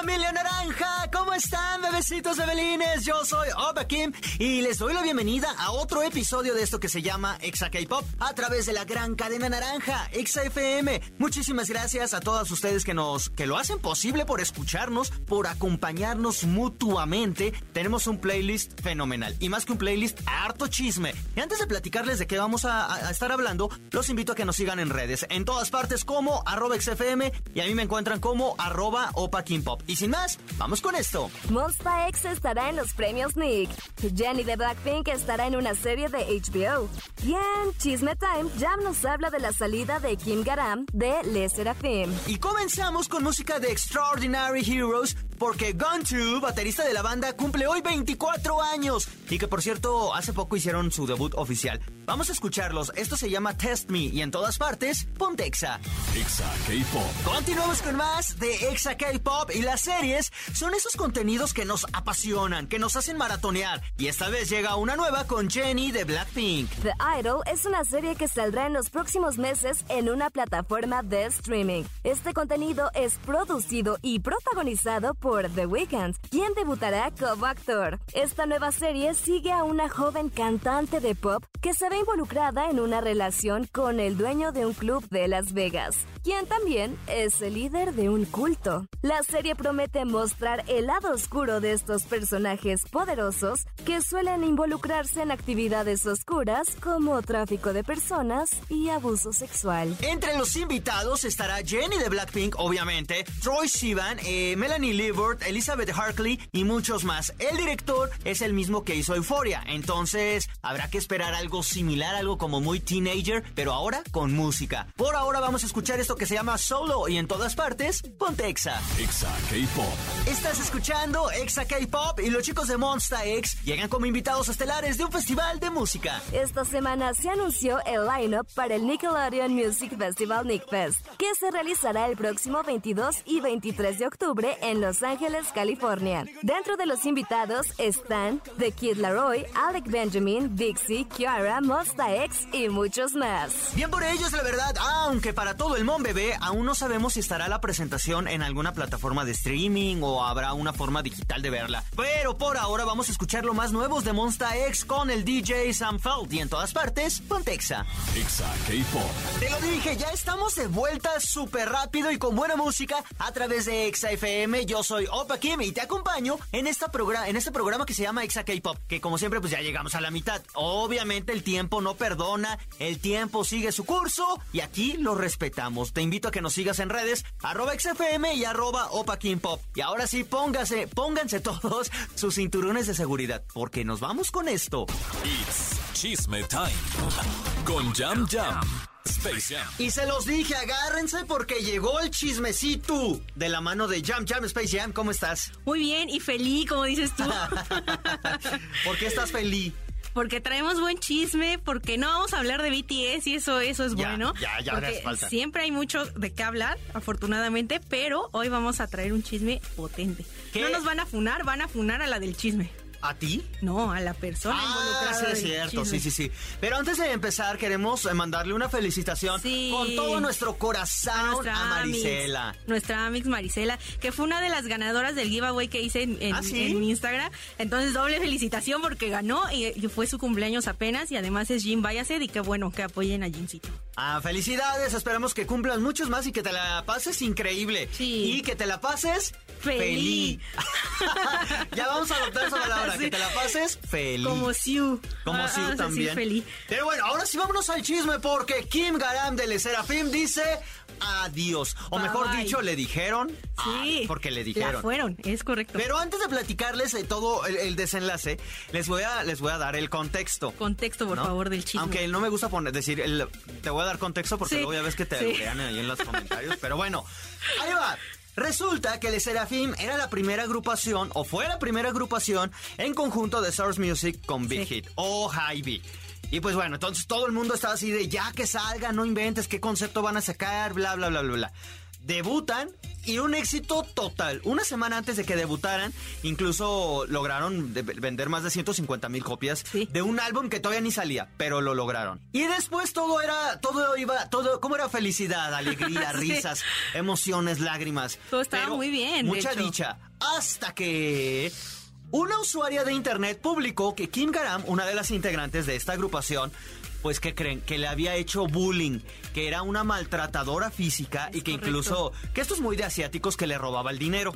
Familia naranja, ¿cómo están bebecitos bebelines? Yo soy Opa Kim y les doy la bienvenida a otro episodio de esto que se llama Exa K-Pop a través de la gran cadena naranja, Exa FM. Muchísimas gracias a todas ustedes que nos que lo hacen posible por escucharnos, por acompañarnos mutuamente. Tenemos un playlist fenomenal y más que un playlist, harto chisme. Y antes de platicarles de qué vamos a, estar hablando, los invito a que nos sigan en redes, en todas partes como arroba XFM y a mí me encuentran como arroba Opa Kim. Y sin más, vamos con esto. Monsta X estará en los premios Nick. Jenny de Blackpink estará en una serie de HBO. Y en Chisme Time, Jam nos habla de la salida de Kim Garam de Le Seraphim. Y comenzamos con música de Extraordinary Heroes porque Guntu, baterista de la banda, cumple hoy 24 años y que por cierto hace poco hicieron su debut oficial. Vamos a escucharlos, esto se llama Test Me y en todas partes, ponte Exa. Exa K-Pop. Continuamos con más de Exa K-Pop y las series son esos contenidos que nos apasionan, que nos hacen maratonear y esta vez llega una nueva con Jenny de Blackpink. The Idol es una serie que saldrá en los próximos meses en una plataforma de streaming. Este contenido es producido y protagonizado por The Weeknd, quien debutará como actor. Esta nueva serie sigue a una joven cantante de pop que se ve involucrada en una relación con el dueño de un club de Las Vegas, quien también es el líder de un culto. La serie promete mostrar el lado oscuro de estos personajes poderosos que suelen involucrarse en actividades oscuras como tráfico de personas y abuso sexual. Entre los invitados estará Jenny de Blackpink, obviamente, Troy Sivan, eh, Melanie Liebert, Elizabeth Harkley y muchos más. El director es el mismo que hizo Euphoria, entonces habrá que esperar algo similar, algo como muy teenager, pero ahora con música. Por ahora vamos a escuchar esto que se llama Solo y en todas partes, ponte Exa. K-Pop. Estás escuchando Exa K-Pop y los chicos de Monsta X llegan como invitados estelares de un festival de música. Esta semana se anunció el lineup para el Nickelodeon Music Festival Nick Fest, que se realizará el próximo 22 y 23 de octubre en Los Ángeles, California. Dentro de los invitados están The Kid Laroi, Alec Benjamin, Dixie, Kiara, Monsta X y muchos más. Bien por ellos, la verdad, aunque para todo el mundo bebé, aún no sabemos si estará la presentación en alguna plataforma de streaming o habrá una forma digital de verla. Pero por ahora vamos a escuchar lo más nuevos de Monsta X con el DJ Sam Feld y en todas partes, Pontexa. Exa K-Pop. Te lo dije, ya estamos de vuelta súper rápido y con buena música a través de Exa FM. Yo soy Opa Kim y te acompaño en, esta en este programa que se llama Exa K-Pop, que como siempre pues ya llegamos a la mitad. Obviamente el tiempo no perdona, el tiempo sigue su curso y aquí lo respetamos. Te invito a que nos sigas en redes, arroba XFM y arroba Opa Kim Pop. Y ahora sí, póngase, pónganse todos sus cinturones de seguridad, porque nos vamos con esto. It's Chisme Time. Con Jam Jam. Space Jam. Y se los dije, agárrense porque llegó el chismecito de la mano de Jam Jam Space Jam. ¿Cómo estás? Muy bien y feliz, como dices tú. ¿Por qué estás feliz? Porque traemos buen chisme, porque no vamos a hablar de BTS y eso, eso es Ya, bueno. ya, ya porque hace falta. Siempre hay mucho de qué hablar, afortunadamente, pero hoy vamos a traer un chisme potente. ¿Qué? No nos van a funar, van a funar a la del chisme. ¿A ti? No, a la persona Ah, involucrada. sí, es cierto, sí, sí, sí. Pero antes de empezar, queremos eh, mandarle una felicitación Sí. con todo nuestro corazón a, nuestra Marisela. Amix, nuestra Amix Marisela, que fue una de las ganadoras del giveaway que hice en, en- ¿Ah, sí? en Instagram. Entonces, doble felicitación porque ganó y, y fue su cumpleaños apenas. Y además es Jim Bayaced y qué bueno que apoyen a Jimcito. Ah, felicidades, esperamos que cumplas muchos más y que te la pases increíble. Sí. Y que te la pases Feliz. ya vamos a adoptar esa palabra, Sí. que te la pases feliz. Como Siu. Como Ah, Siu vamos a decir también. feliz. Pero bueno, ahora sí vámonos al chisme porque Kim Garam de Le Serafim dice adiós. O Bye, mejor bye. dicho, le dijeron. Sí. Ah, porque le La dijeron. fueron, es correcto. Pero antes de platicarles todo el, el desenlace, les voy a les voy a dar el contexto. Contexto, por ¿no? favor, del chisme. Aunque no me gusta poner, decir, el- te voy a dar contexto porque Sí, luego ya ves que te sí. ahí en los comentarios. Pero bueno, ahí va. Resulta que Le Serafim era la primera agrupación, o fue la primera agrupación, en conjunto de Source Music con Big Sí. Hit, o Hy-B. Y pues bueno, entonces todo el mundo estaba así de ya que salga, no inventes, qué concepto van a sacar, bla, bla, bla, bla, bla. Debutan y un éxito total. Una semana antes de que debutaran, incluso lograron de- vender más de 150 mil copias Sí. de un álbum que todavía ni salía, pero lo lograron. Y después todo era, todo iba, todo, ¿cómo era felicidad, alegría, Sí. risas, emociones, lágrimas? Todo estaba Pero muy bien, Mucha hecho. dicha. Hasta que una usuaria de internet publicó que Kim Garam, una de las integrantes de esta agrupación, pues que creen que le había hecho bullying, que era una maltratadora física y que correcto. incluso, que esto es muy de asiáticos, que le robaba el dinero.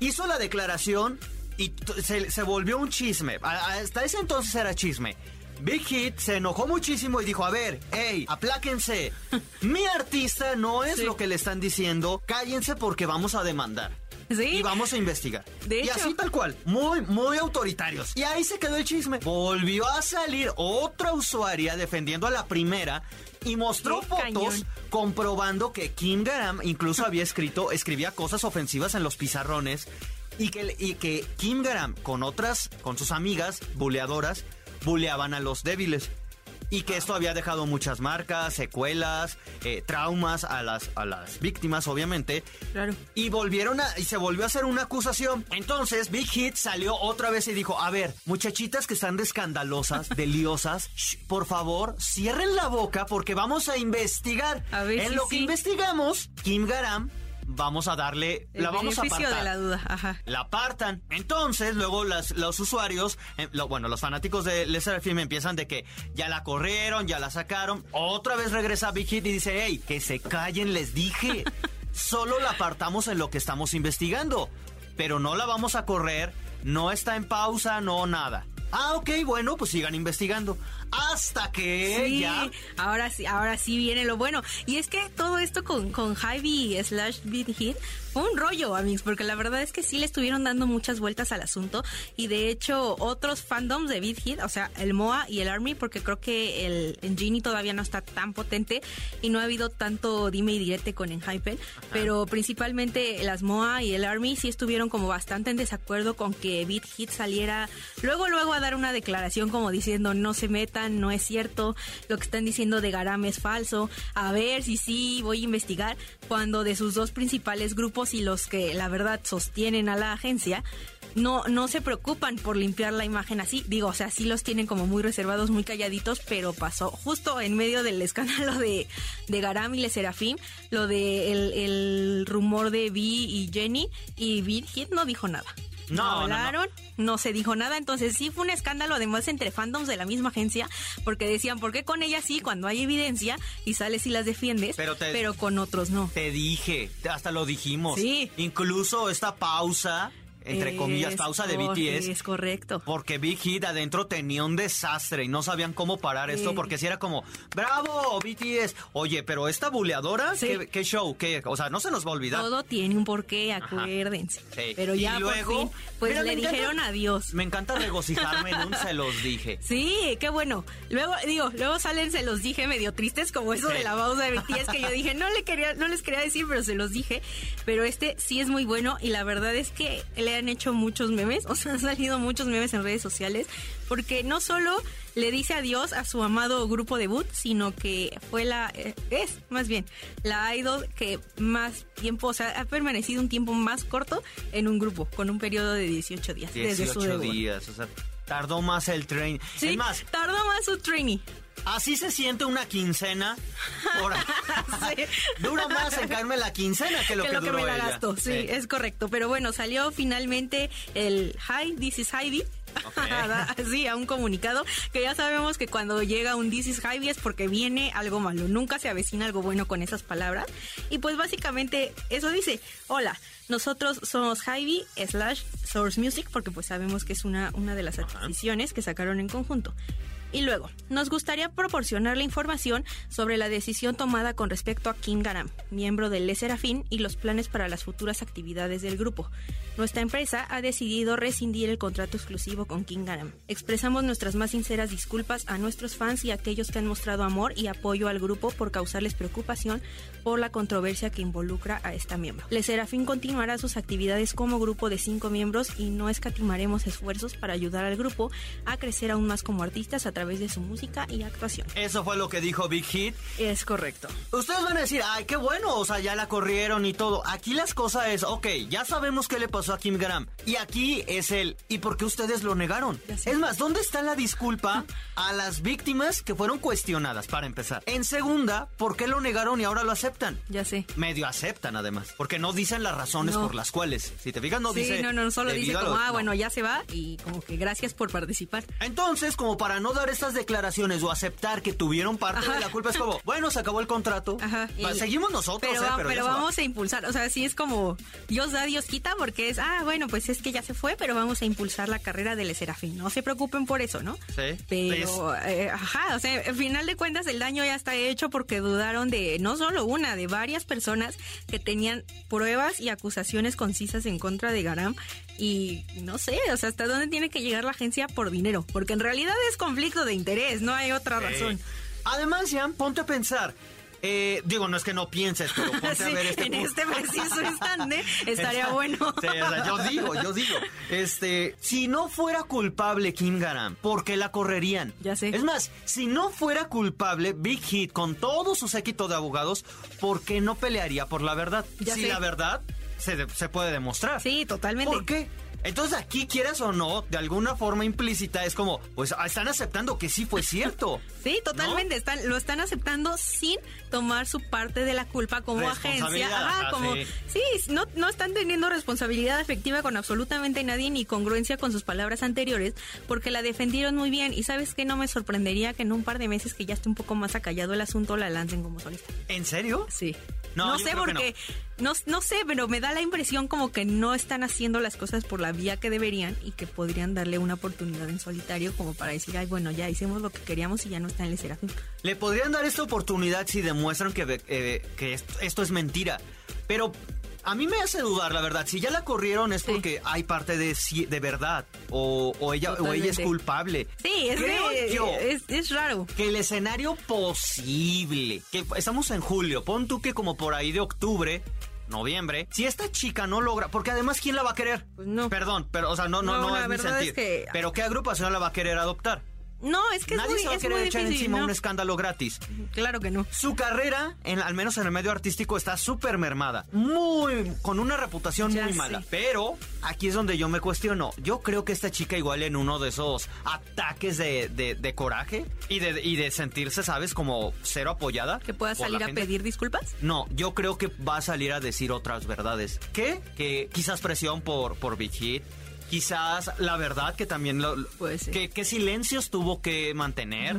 Hizo la declaración y se, se volvió un chisme. Hasta ese entonces era chisme. Big Hit se enojó muchísimo y dijo, a ver, hey, apláquense. Mi artista no es Sí. lo que le están diciendo, cállense porque vamos a demandar. Sí. Y vamos a investigar. De y hecho. así tal cual, muy, muy autoritarios. Y ahí se quedó el chisme. Volvió a salir otra usuaria defendiendo a la primera y mostró Qué fotos cañón. comprobando que Kim Garam incluso había escrito, escribía cosas ofensivas en los pizarrones y que, y que Kim Garam con otras, con sus amigas buleadoras, buleaban a los débiles. Y que esto había dejado muchas marcas, secuelas, eh, traumas a las, a las víctimas, obviamente. Claro. Y volvieron a, y se volvió a hacer una acusación. Entonces, Big Hit salió otra vez y dijo, a ver, muchachitas que están de escandalosas, de liosas, shh, por favor, cierren la boca porque vamos a investigar. A ver en lo que sí. investigamos, Kim Garam, vamos a darle, El la vamos a apartar. de la duda, ajá. La apartan. Entonces, luego las- los usuarios, eh, lo- bueno, los fanáticos de Les Serafim empiezan de que ya la corrieron, ya la sacaron. Otra vez regresa Big Hit y dice, hey, que se callen, les dije. Solo la apartamos en lo que estamos investigando. Pero no la vamos a correr, no está en pausa, no nada. Ah, ok, bueno, pues sigan investigando. Hasta que Sí, ya... ahora sí, ahora sí viene lo bueno. Y es que todo esto con, con slash Beat Hit fue un rollo, amigos, porque la verdad es que sí le estuvieron dando muchas vueltas al asunto. Y de hecho, otros fandoms de Beat Hit, o sea, el MOA y el Army, porque creo que el Genie todavía no está tan potente y no ha habido tanto dime y direte con Enhypen, pero principalmente las MOA y el Army sí estuvieron como bastante en desacuerdo con que Beat Hit saliera luego, luego a dar una declaración como diciendo no se no es cierto, lo que están diciendo de Garam es falso, a ver si sí, voy a investigar, cuando de sus dos principales grupos y los que la verdad sostienen a la agencia, no, no se preocupan por limpiar la imagen así. Digo, o sea, sí los tienen como muy reservados, muy calladitos, pero pasó justo en medio del escándalo de, de Garam y Le Serafín, lo de el, rumor de Vi y Jenny, y Hit no dijo nada. No, no, no. hablaron, no, se dijo nada, entonces sí fue un escándalo además entre fandoms de la misma agencia, porque decían, ¿por qué con ella sí cuando hay evidencia y sales y las defiendes, Pero pero, con otros no? Te dije, hasta lo dijimos. Sí. Incluso esta pausa, entre comillas, Es pausa de BTS. Es correcto. Porque Big Hit adentro tenía un desastre y no sabían cómo parar esto porque si era como, bravo, BTS. Oye, pero esta buleadora, Sí. ¿qué, qué show? ¿Qué? O sea, no se nos va a olvidar. Todo tiene un porqué, acuérdense. Sí. Pero Y ya luego, por fin, pues mira, le encanta- dijeron adiós. Me encanta regocijarme en un se los dije. Sí, qué bueno. Luego, digo, luego salen, se los dije medio tristes, como eso Sí. de la pausa de BTS que yo dije, no le quería, no les quería decir, pero se los dije. Pero este sí es muy bueno y la verdad es que le han hecho muchos memes, o sea, han salido muchos memes en redes sociales, porque no solo le dice adiós a su amado grupo debut, sino que fue la, eh, es más bien, la idol que más tiempo, o sea, ha permanecido un tiempo más corto en un grupo, con un periodo de 18 días. desde su 18 debut. días, o sea, tardó más el tren. Sí, Es más, tardó más su trainee. así se siente una quincena. Por... Dura más en caerme la quincena que lo que, que lo que duró me la ella. gasto, sí, es correcto. Pero bueno, salió finalmente el Hi, this is Heidi. sí, a un comunicado que ya sabemos que cuando llega un This is es porque viene algo malo. Nunca se avecina algo bueno con esas palabras. Y pues básicamente eso dice, hola, nosotros somos Heidi slash Source Music porque pues sabemos que es una, una de las adquisiciones que sacaron en conjunto. Y luego, nos gustaría proporcionar la información sobre la decisión tomada con respecto a Kim Garam, miembro del Le Serafín, y los planes para las futuras actividades del grupo. Nuestra empresa ha decidido rescindir el contrato exclusivo con Kim Garam. Expresamos nuestras más sinceras disculpas a nuestros fans y a aquellos que han mostrado amor y apoyo al grupo por causarles preocupación por la controversia que involucra a esta miembro. Le Serafín continuará sus actividades como grupo de cinco miembros y no escatimaremos esfuerzos para ayudar al grupo a crecer aún más como artistas a través de su música y actuación. Eso fue lo que dijo Big Hit. Es correcto. Ustedes van a decir, ay, qué bueno, o sea, ya la corrieron y todo. Aquí las cosas es, ok, ya sabemos qué le pasó a Kim Graham. Y aquí es el, ¿y por qué ustedes lo negaron? Es más, ¿dónde está la disculpa a las víctimas que fueron cuestionadas, para empezar? En segunda, ¿por qué lo negaron y ahora lo aceptan? Ya sé. Medio aceptan, además. Porque no dicen las razones por las cuales. Si te fijas, no dice. Sí, no, no, solo dice como, ah, no. bueno, ya se va y como que gracias por participar. Entonces, como para no dar estas declaraciones o aceptar que tuvieron parte Ajá. de la culpa, es como, bueno, se acabó el contrato. Ajá. Va, y- Seguimos nosotros, pero, eh, pero, va. vamos a impulsar, o sea, sí es como Dios da, Dios quita, porque es, ah, bueno, pues es que ya se fue, pero vamos a impulsar la carrera del Serafín. No se preocupen por eso, ¿no? Sí. Pero, eh, ajá, o sea, al final de cuentas el daño ya está hecho porque dudaron de no solo una, de varias personas que tenían pruebas y acusaciones concisas en contra de Garam. Y no sé, o sea, hasta dónde tiene que llegar la agencia por dinero, porque en realidad es conflicto de interés, no hay otra razón. Además, Jan, ponte a pensar. Eh, digo, no es que no pienses, pero ponte Sí, a ver este en punto. este preciso instante estaría bueno. Sí, o sea, yo digo, yo digo. Este, si no fuera culpable Kim Garam, ¿por qué la correrían? Ya sé. Es más, si no fuera culpable Big Hit con todo su séquito de abogados, ¿por qué no pelearía por la verdad? Ya si sé. la verdad se, se puede demostrar. Sí, totalmente. ¿Por qué? Entonces aquí, quieras o no, de alguna forma implícita, es como, pues ah, están aceptando que sí fue cierto. Sí, totalmente. Están, lo están aceptando sin tomar su parte de la culpa como agencia. Ajá, ajá, como. sí. Sí, no, no están teniendo responsabilidad efectiva con absolutamente nadie ni congruencia con sus palabras anteriores, porque la defendieron muy bien. Y sabes que no me sorprendería que en un par de meses que ya esté un poco más acallado el asunto la lancen como solista. ¿En serio? Sí. No, No, sé porque no. No, sé, pero me da la impresión como que no están haciendo las cosas por la vía que deberían y que podrían darle una oportunidad en solitario como para decir, ay, bueno, ya hicimos lo que queríamos y ya no está en el Serafín. Le podrían dar esta oportunidad si demuestran que, eh, que esto, esto es mentira. Pero a mí me hace dudar, la verdad. Si ya la corrieron es Sí. porque hay parte de, de verdad. O, o ella, o ella es culpable. Sí, es, Creo de- yo es, es raro. que el escenario posible, que estamos en julio, pon tú que como por ahí de octubre, noviembre, si esta chica no logra, porque además ¿quién la va a querer? Pues no. Perdón, pero o sea, no, no, No, no, es mi verdad es sentir. que- Pero ¿qué agrupación la va a querer adoptar? No, es que es Nadie muy, se va a es querer echar difícil, encima ¿no? un escándalo gratis. Claro que no. Su carrera, en, al menos en el medio artístico, está súper mermada. Muy, con una reputación Ya muy mala. Pero aquí es donde yo me cuestiono. Yo creo que esta chica igual en uno de esos ataques de, de- de coraje y de, y de sentirse, ¿sabes? Como cero apoyada. Que pueda salir a gente. pedir disculpas. No, yo creo que va a salir a decir otras verdades. ¿Qué? Que quizás presión por, por Big Hit. Quizás la verdad que también lo, Puede ser. que, que silencios tuvo que mantener.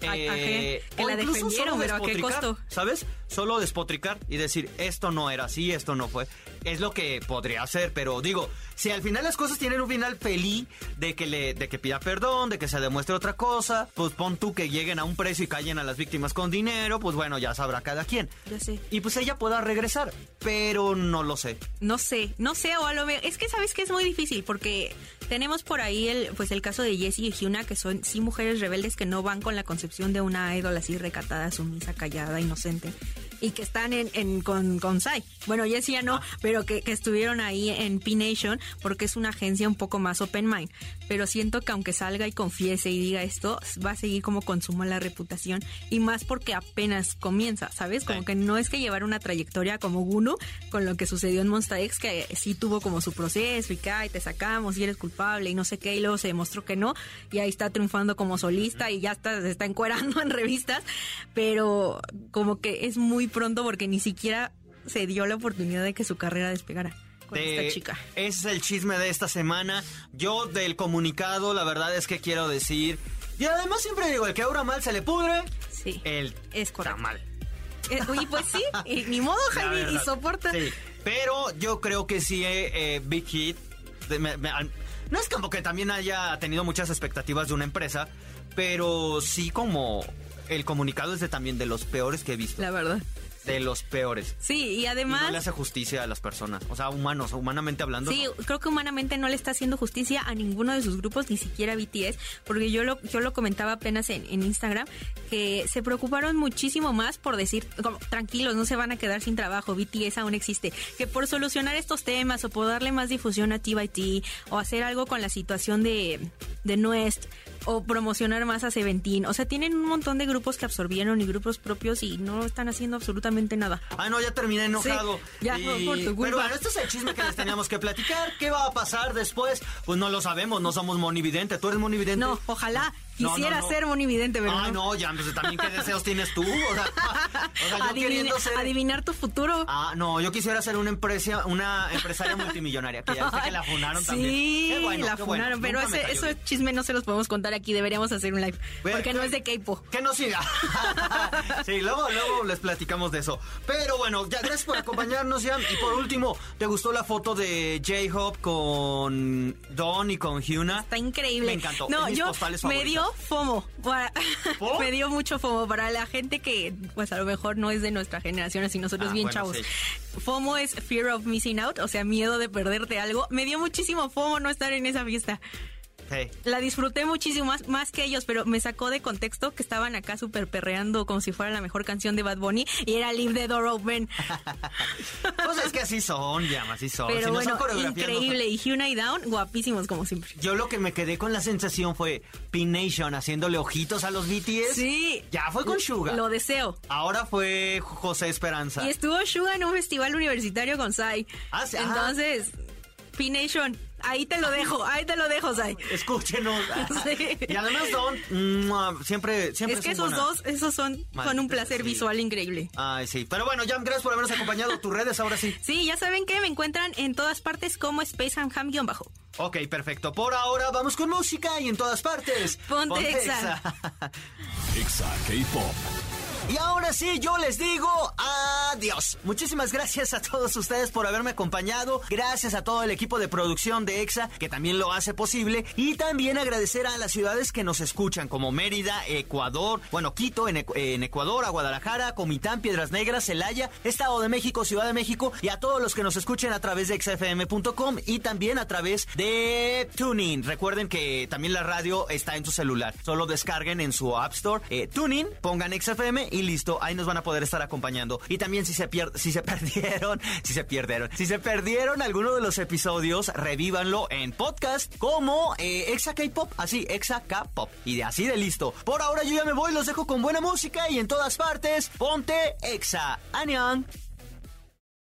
A- ajá, que la defendieron, pero ¿a qué costo? ¿Sabes? Solo despotricar y decir, esto no era así, esto no fue. Es lo que podría hacer, pero digo, si al final las cosas tienen un final feliz de que le, de que pida perdón, de que se demuestre otra cosa, pues pon tú que lleguen a un precio y callen a las víctimas con dinero, pues bueno, ya sabrá cada quien. Ya sé. Y pues ella pueda regresar, pero no lo sé. No sé, no sé, o a lo mejor. Es que sabes que es muy difícil porque tenemos por ahí el, pues el caso de Jessie y Hyuna, que son sí mujeres rebeldes que no van con la concepción de una idol así recatada, sumisa, callada, inocente. Y que están en, en- con, con Psy. Bueno, Jessie ya no, pero que, que estuvieron ahí en P-Nation porque es una agencia un poco más open mind. Pero siento que aunque salga y confiese y diga esto, va a seguir como con su mala reputación. Y más porque apenas comienza, ¿sabes? Como Sí. que no es que llevar una trayectoria como Gunu con lo que sucedió en Monsta X, que sí tuvo como su proceso y que te sacamos y eres culpable y no sé qué, y luego se demostró que no, y ahí está triunfando como solista y ya está, se está encuerando en revistas, pero como que es muy pronto porque ni siquiera se dio la oportunidad de que su carrera despegara con de- esta chica. Ese es el chisme de esta semana. Yo del comunicado, la verdad es que quiero decir. Y además siempre digo, el que obra mal se le pudre. Sí, El es correcto. mal. Eh, y pues sí, y ni modo, Javi, y soporta. Sí, pero yo creo que sí, eh, eh, Big Hit. de- me- me- al- no es como que también haya tenido muchas expectativas de una empresa, pero sí como el comunicado es de también de los peores que he visto. La verdad. De los peores. Sí, y Y además... no le hace justicia a las personas. O sea, humanos, humanamente hablando. Sí, no. creo que humanamente no le está haciendo justicia a ninguno de sus grupos, ni siquiera a BTS, porque yo lo, yo lo comentaba apenas en, en Instagram, que se preocuparon muchísimo más por decir, como, tranquilos, no se van a quedar sin trabajo, BTS aún existe, que por solucionar estos temas o por darle más difusión a TYT o hacer algo con la situación de, de Nuest o promocionar más a Seventeen. O sea, tienen un montón de grupos que absorbieron y grupos propios y no están haciendo absolutamente nada. Ay, no, ya terminé enojado. ya, Y- por tu culpa. Pero bueno, este es el chisme que les teníamos que platicar. ¿Qué va a pasar después? Pues no lo sabemos, no somos monividente. ¿Tú eres monividente? No, ojalá No, no, quisiera no. ser monividente, pero Ay, no. ya, pues también qué deseos tienes tú. O sea, o sea, yo Adivine- queriendo ser... Adivinar tu futuro. Ah, no, yo quisiera ser una empresa, una empresaria multimillonaria, que ya sé que la funaron sí, también. Qué bueno, la qué bueno, funaron, pero ese, cayó ese bien. chisme no se los podemos contar aquí, deberíamos hacer un live, Ve- porque no es de K-pop. Que no siga. sí, luego, luego les platicamos de eso. Pero bueno, ya gracias por acompañarnos, Yam. Y por último, ¿te gustó la foto de J-Hope con Don y con Hyuna? Está increíble. Me encantó. No, es mis yo me favoritas. Dio FOMO. para- me dio mucho FOMO para la gente que, pues a lo mejor no es de nuestra generación, así nosotros Ah, bien bueno, chavos. sí. FOMO es Fear of Missing Out, o sea, miedo de perderte algo. Me dio muchísimo FOMO no estar en esa fiesta. Hey. La disfruté muchísimo más, más que ellos, pero me sacó de contexto que estaban acá súper perreando como si fuera la mejor canción de Bad Bunny y era Leave the Door Open. Pues es que así son, Yam, así son. Pero Si bueno, coreografías, no son- increíble. Y Hyuna y Down, guapísimos como siempre. Yo lo que me quedé con la sensación fue P-Nation haciéndole ojitos a los BTS. Sí. Ya fue con Suga. Lo deseo. Ahora fue José Esperanza. Y estuvo Suga en un festival universitario con Sai. Ah, sí. Entonces, P-Nation, ahí te lo dejo, ahí te lo dejo, Sai. Escúchenos. Sí. Y además Don, mua, siempre, siempre Es que son esos buenas. dos, esos son, Maldita son un placer sí. visual increíble. Ay, sí. Pero bueno, Jam, gracias por habernos acompañado. Tus redes ahora sí. Sí, ya saben que me encuentran en todas partes como Space and Ham-bajo. Ok, perfecto. Por ahora vamos con música y en todas partes. Ponte Exa. Exa K-Pop. Y ahora sí, yo les digo adiós. Muchísimas gracias a todos ustedes por haberme acompañado. Gracias a todo el equipo de producción de EXA, que también lo hace posible. Y también agradecer a las ciudades que nos escuchan, como Mérida, Ecuador, bueno, Quito, en, Ecu- en Ecuador, a Guadalajara, Comitán, Piedras Negras, Celaya, Estado de México, Ciudad de México, y a todos los que nos escuchen a través de exafm.com y también a través de Tuning. Recuerden que también la radio está en su celular. Solo descarguen en su App Store eh, Tuning, pongan XFM y listo. Ahí nos van a poder estar acompañando. Y también si se, pier si se perdieron, si se perdieron, si se perdieron alguno de los episodios, revívanlo en podcast como eh, Exa K-Pop, así, Exa K-Pop. Y de así de listo. Por ahora yo ya me voy, los dejo con buena música y en todas partes, ponte Exa. Annyeong.